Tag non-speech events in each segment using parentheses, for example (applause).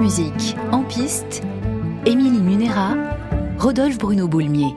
Musique, en piste, Émilie Munera, Rodolphe Bruno Boulmier.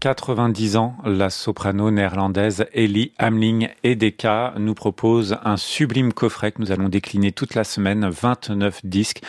90 ans, la soprano néerlandaise Ellie Hamling Edeka nous propose un sublime coffret que nous allons décliner toute la semaine, 29 disques,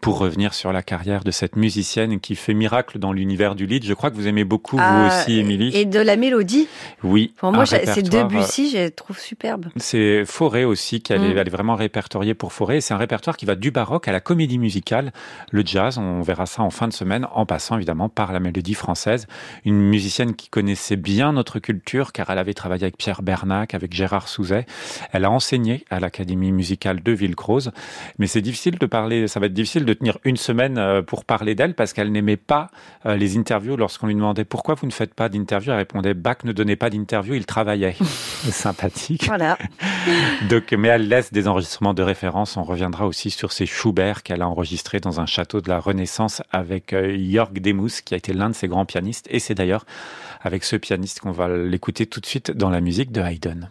pour revenir sur la carrière de cette musicienne qui fait miracle dans l'univers du lead. Je crois que vous aimez beaucoup, vous Ah, aussi, Émilie. Et de la mélodie. Oui. Pour moi, c'est Debussy, je les trouve superbe. C'est Forêt aussi, qu'elle est, Mm. elle est vraiment répertoriée pour Forêt. C'est un répertoire qui va du baroque à la comédie musicale, le jazz. On verra ça en fin de semaine, en passant évidemment par la mélodie française. Une musicienne qui connaissait bien notre culture, car elle avait travaillé avec Pierre Bernac, avec Gérard Souzet. Elle a enseigné à l'Académie musicale de Villecroze. Mais c'est difficile de parler, ça va être difficile de tenir une semaine euh, pour parler d'elle, parce qu'elle n'aimait pas euh, les interviews. Lorsqu'on lui demandait pourquoi vous ne faites pas d'interview, elle répondait Bach ne donnait pas d'interview, il travaillait. (laughs) Sympathique. Voilà. (laughs) Donc, mais elle laisse des enregistrements de référence. On reviendra aussi sur ces Schubert qu'elle a enregistrés dans un château de la Renaissance avec euh, Jörg Demus, qui a été l'un de ses grands pianistes. Et c'est d'ailleurs avec ce pianiste qu'on va l'écouter tout de suite dans la musique de Haydn.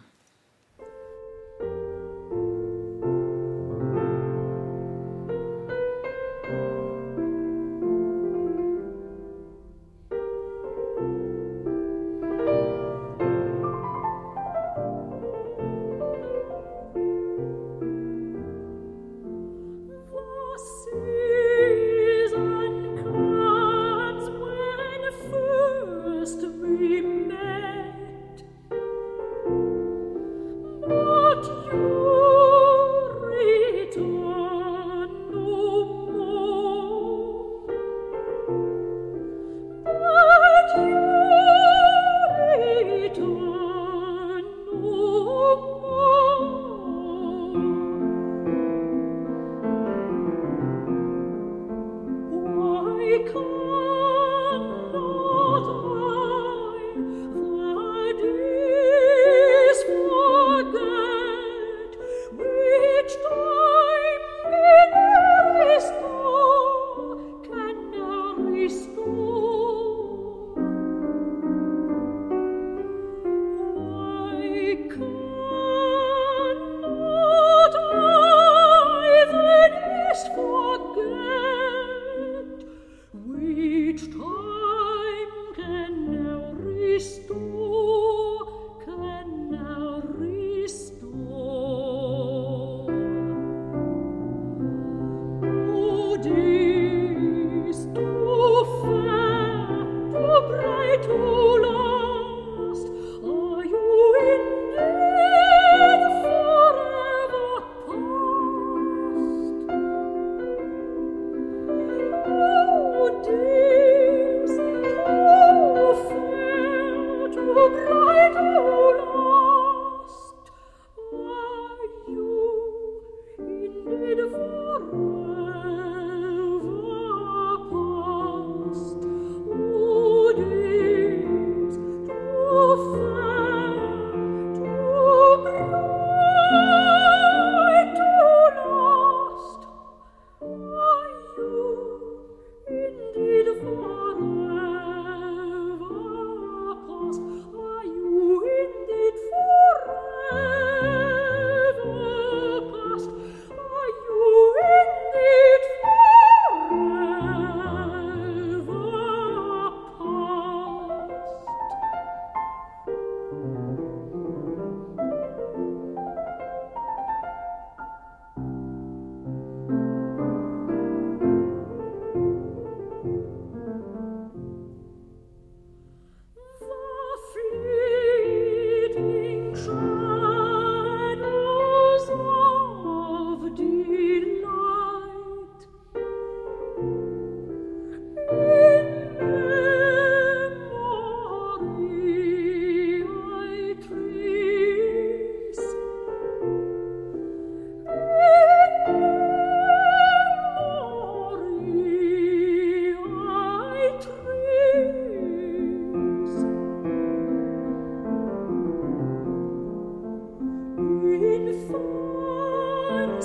Oh.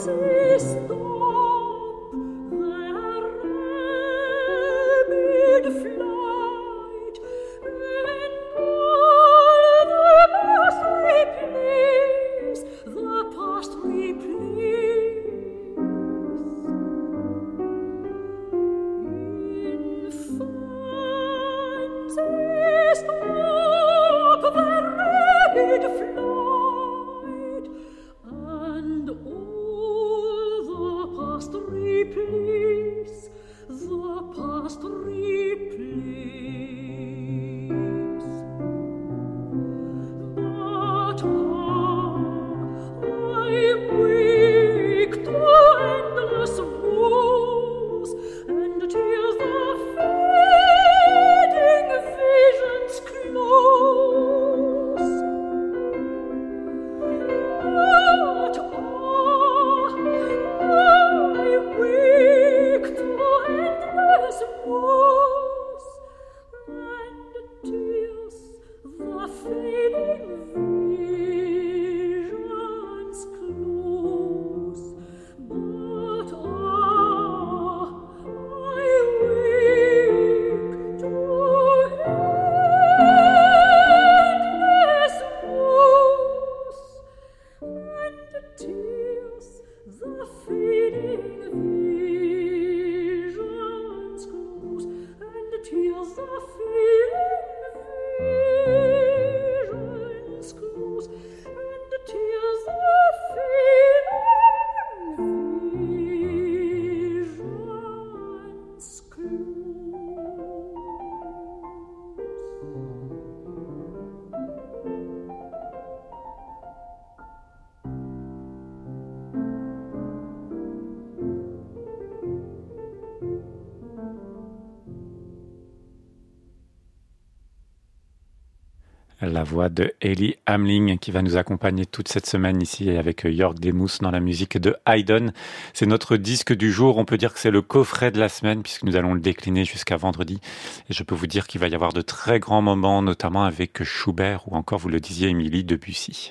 es für La voix de Ellie Hamling qui va nous accompagner toute cette semaine ici avec Jörg Demus dans la musique de Haydn. C'est notre disque du jour. On peut dire que c'est le coffret de la semaine puisque nous allons le décliner jusqu'à vendredi. Et je peux vous dire qu'il va y avoir de très grands moments, notamment avec Schubert ou encore, vous le disiez, Émilie Debussy.